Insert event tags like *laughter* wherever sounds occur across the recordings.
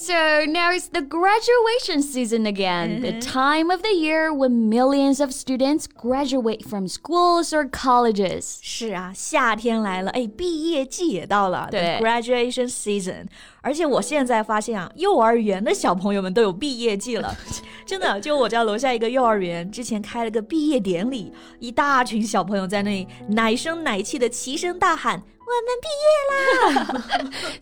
！So now it's the graduation season again, the time of the year when millions of students graduate from schools or colleges. 是啊，夏天来了，哎，毕业季也到了，对 the graduation season。而且我现在发现啊，幼儿园的小朋友们都有毕业季了，真的，就我家楼下一个幼儿园，之前开了个毕业典礼，一大群小朋友在那里奶声奶气的齐声大喊。 *laughs*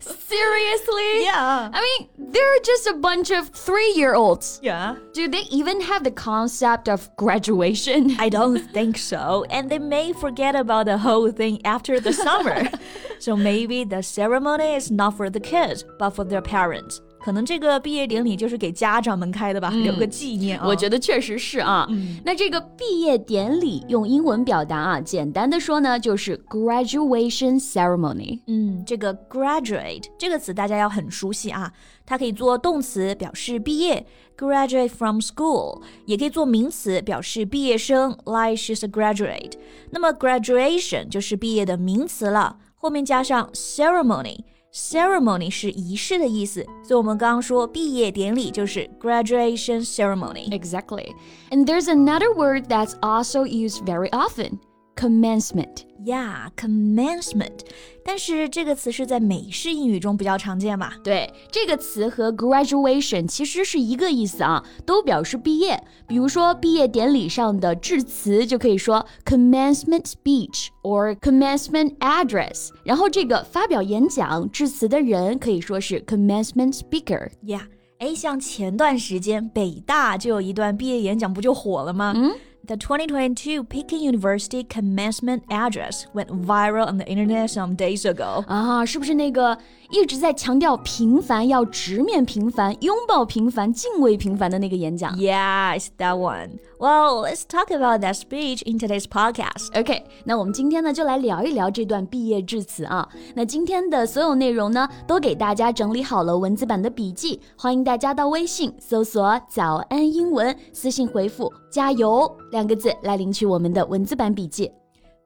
*laughs* Seriously? Yeah. I mean, they're just a bunch of three year olds. Yeah. Do they even have the concept of graduation? I don't think so. And they may forget about the whole thing after the summer. *laughs* so maybe the ceremony is not for the kids, but for their parents. 可能这个毕业典礼就是给家长们开的吧，留个纪念啊。我觉得确实是啊。那这个毕业典礼用英文表达啊，简单的说呢，就是 graduation ceremony。嗯，这个 graduate 这个词大家要很熟悉啊，它可以做动词表示毕业，graduate from school，也可以做名词表示毕业生，like she's a graduate。那么 graduation 就是毕业的名词了，后面加上 ceremony。Ceremony 是仪式的意思，所以我们刚刚说毕业典礼就是 graduation ceremony。 Exactly. And there's another word that's also used very often Commencement. Yeah, commencement。但是这个词是在美式英语中比较常见吧？对，这个词和 graduation 其实是一个意思啊，都表示毕业。比如说毕业典礼上的致辞就可以说 commencement speech or commencement address。然后这个发表演讲致辞的人可以说是 commencement speaker。Yeah，，哎，像前段时间北大就有一段毕业演讲，不就火了吗？嗯。The 2022 Peking University commencement address went viral on the internet some days ago. 啊，是不是那个 一直在强调平凡，要直面平凡，拥抱平凡，敬畏平凡的那个演讲 Yeah, it's that one. Well, let's talk about that speech in today's podcast. OK，那我们今天呢就来聊一聊这段毕业致辞啊。那今天的所有内容呢，都给大家整理好了文字版的笔记，欢迎大家到微信搜索“早安英文”，私信回复“加油”两个字来领取我们的文字版笔记。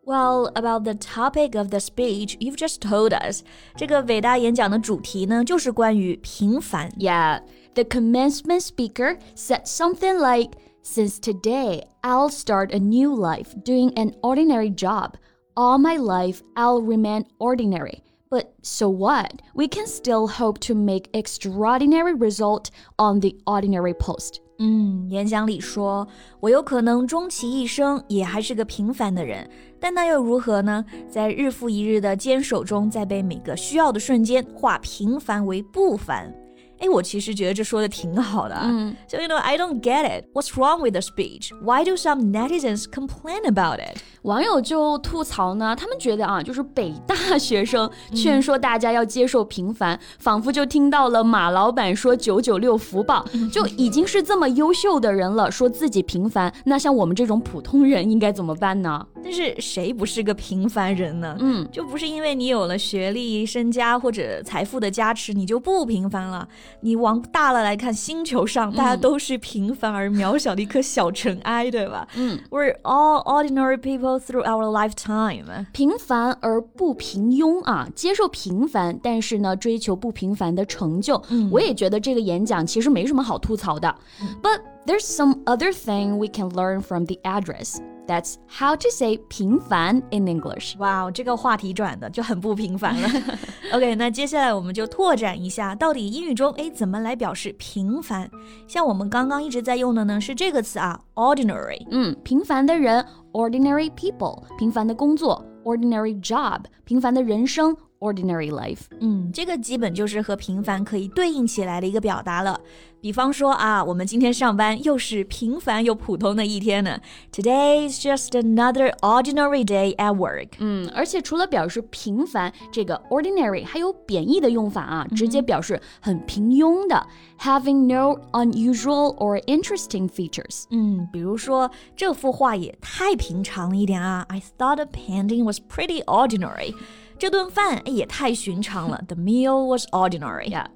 Well, about the topic of the speech, you've just told us. 这个伟大演讲的主题呢，就是关于平凡。 Yeah, the commencement speaker said something like, Since today, I'll start a new life doing an ordinary job. All my life, I'll remain ordinary. But so what? We can still hope to make extraordinary result on the ordinary post. 嗯，演讲里说，我有可能终其一生也还是个平凡的人，但那又如何呢？在日复一日的坚守中，在被每个需要的瞬间化平凡为不凡。哎，我其实觉得这说的挺好的。嗯，So you know, I don't get it. What's wrong with the speech? Why do some netizens complain about it? 网友就吐槽呢，他们觉得啊，就是北大学生劝说大家要接受平凡，仿佛就听到了马老板说“九九六福报”，就已经是这么优秀的人了，说自己平凡，那像我们这种普通人应该怎么办呢？但是谁不是个平凡人呢？嗯，就不是因为你有了学历、身家或者财富的加持，你就不平凡了。你往大了来看，星球上大家都是平凡而渺小的一颗小尘埃，对吧？嗯，We're all ordinary people through our lifetime. 平凡而不平庸啊，接受平凡，但是呢，追求不平凡的成就。我也觉得这个演讲其实没什么好吐槽的。But there's some other thing we can learn from the address. That's how to say 平凡 in English. 哇，这个话题转的就很不平凡了。*laughs* OK，那接下来我们就拓展一下，到底英语中哎怎么来表示平凡？像我们刚刚一直在用的呢是这个词啊，ordinary。嗯，平凡的人 ordinary people，平凡的工作 ordinary job，平凡的人生 ordinary life. 嗯，这个基本就是和平凡可以对应起来的一个表达了。比方说啊，我们今天上班又是平凡又普通的一天呢。Today is just another ordinary day at work。嗯，而且除了表示平凡，这个 ordinary 还有贬义的用法啊，直接表示很平庸的，having no unusual or interesting features。嗯，比如说这幅画也太平常了一点啊。I thought the painting was pretty ordinary。 这顿饭也太寻常了。The meal was ordinary. Yeah.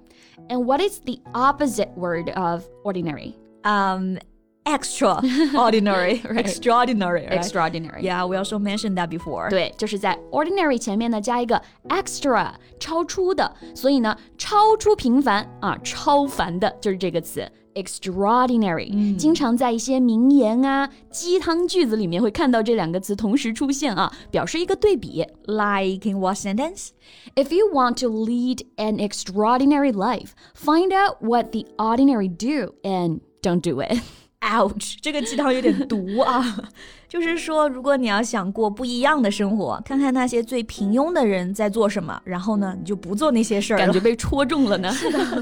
And what is the opposite word of ordinary? Um, extraordinary, *laughs* Right. extraordinary, right? Extraordinary. Yeah, we also mentioned that before. 对，就是在 ordinary 前面呢加一个 extra，超出的，所以呢，超出平凡啊，超凡的就是这个词 extraordinary。经常在一些名言啊、鸡汤句子里面会看到这两个词同时出现啊，表示一个对比。 Like in what sentence? If you want to lead an extraordinary life, find out what the ordinary do and don't do it. *laughs* Ouch，这个鸡汤有点毒啊！*laughs* 就是说，如果你要想过不一样的生活，看看那些最平庸的人在做什么，然后呢，你就不做那些事儿了。感觉被戳中了呢。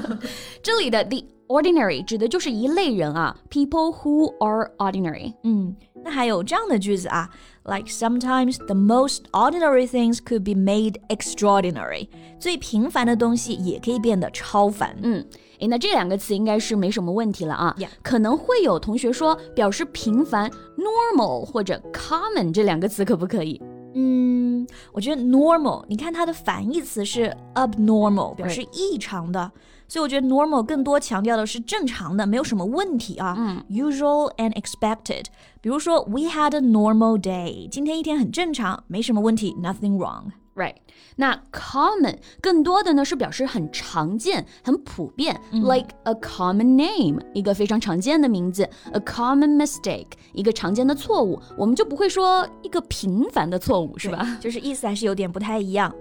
*laughs* 这里的 the ordinary 指的就是一类人啊，people who are ordinary。嗯，那还有这样的句子啊，like sometimes the most ordinary things could be made extraordinary。最平凡的东西也可以变得超凡。嗯，诶，那这两个词应该是没什么问题了啊。 Yeah 可能会有同学说，表示平凡 normal 或者 common 这两个词可不可以？ 嗯，我觉得 normal，你看它的反义词是 abnormal，表示异常的。所以我觉得 normal 更多强调的是正常的，没有什么问题啊。嗯 Usual and expected，比如说 We had a normal day，今天一天很正常，没什么问题，nothing wrong。Right，那 common 更多的呢是表示很常见、很普遍、l i k e a common name，一个非常常见的名字；a common mistake，一个常见的错误。我们就不会说一个平凡的错误，是吧？就是意思还是有点不太一样。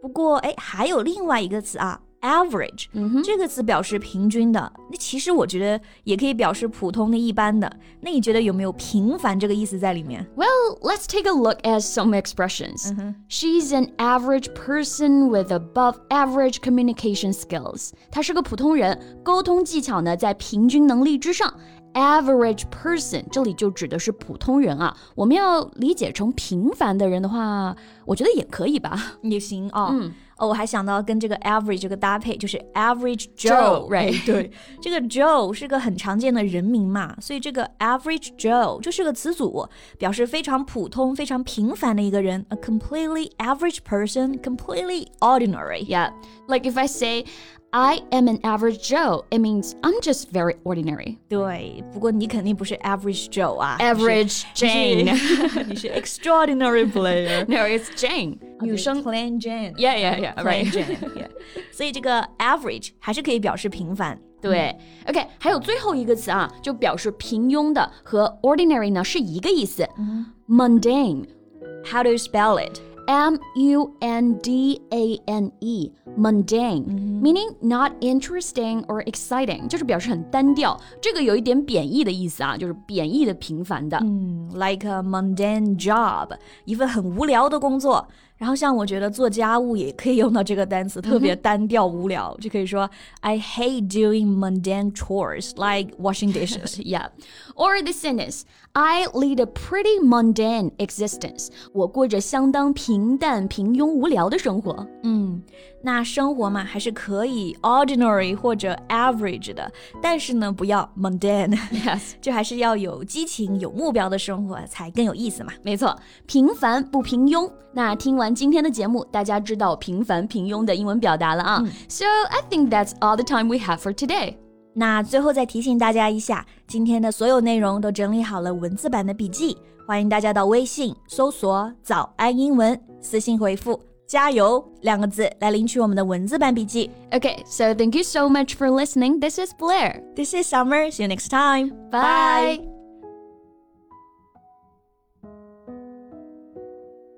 不过，哎，还有另外一个词啊 ，average，、这个词表示平均的。那其实我觉得也可以表示普通的、一般的。那你觉得有没有平凡这个意思在里面？ Well, let's take a look at some expressions. She's an average person with above average communication skills. 她是个普通人，沟通技巧呢在平均能力之上。Average person 这里就指的是普通人啊。我们要理解成平凡的人的话，我觉得也可以吧。也行啊。哦， 我还想到跟这个 average 这个搭配，就是 average Joe， Joe，right？哎对，这个 Joe 是个很常见的人名嘛，所以这个 average Joe 就是个词组，表示非常普通、非常平凡的一个人，a completely average person, completely ordinary。 Yeah, like if I say I am an average Joe, it means I'm just very ordinary. 对，不过你肯定不是 average Joe 啊 Average 你 Jane. 是你是 extraordinary *laughs* player。 *laughs* no, it's Jane. 女生 plain Jane。 Yeah, yeah, yeah. plain Right. Jane。yeah 所以这个 average 还是可以表示平凡。对，OK，还有最后一个词啊，就表示平庸的，和 ordinary 呢是一个意思。mundane。 How do you spell it? M U N D A N E, mundane, meaning not interesting or exciting，就是表示很单调。这个有一点贬义的意思啊，就是贬义的平凡的。嗯，like a mundane job，一份很无聊的工作。 然后像我觉得做家务也可以用到这个单词，特别单调无聊，就可以说 I hate doing mundane chores like washing dishes。Yeah. Or the sentence, I lead a pretty mundane existence. 我过着相当平淡、平庸、无聊的生活。嗯，那生活嘛，还是可以 ordinary 或者 average 的，但是呢，不要 mundane。Yes. 就还是要有激情、有目标的生活才更有意思嘛。没错，平凡不平庸。那听完 今天的节目，大家知道平凡、平庸的英文表达了啊。So I think that's all the time we have for today. 那最后再提醒大家一下，今天的所有内容都整理好了文字版的笔记，欢迎大家到微信搜索“早安英文”，私信回复“加油”两个字来领取我们的文字版笔记。 Okay, so thank you so much for listening. This is Blair. This is Summer. See you next time. Bye.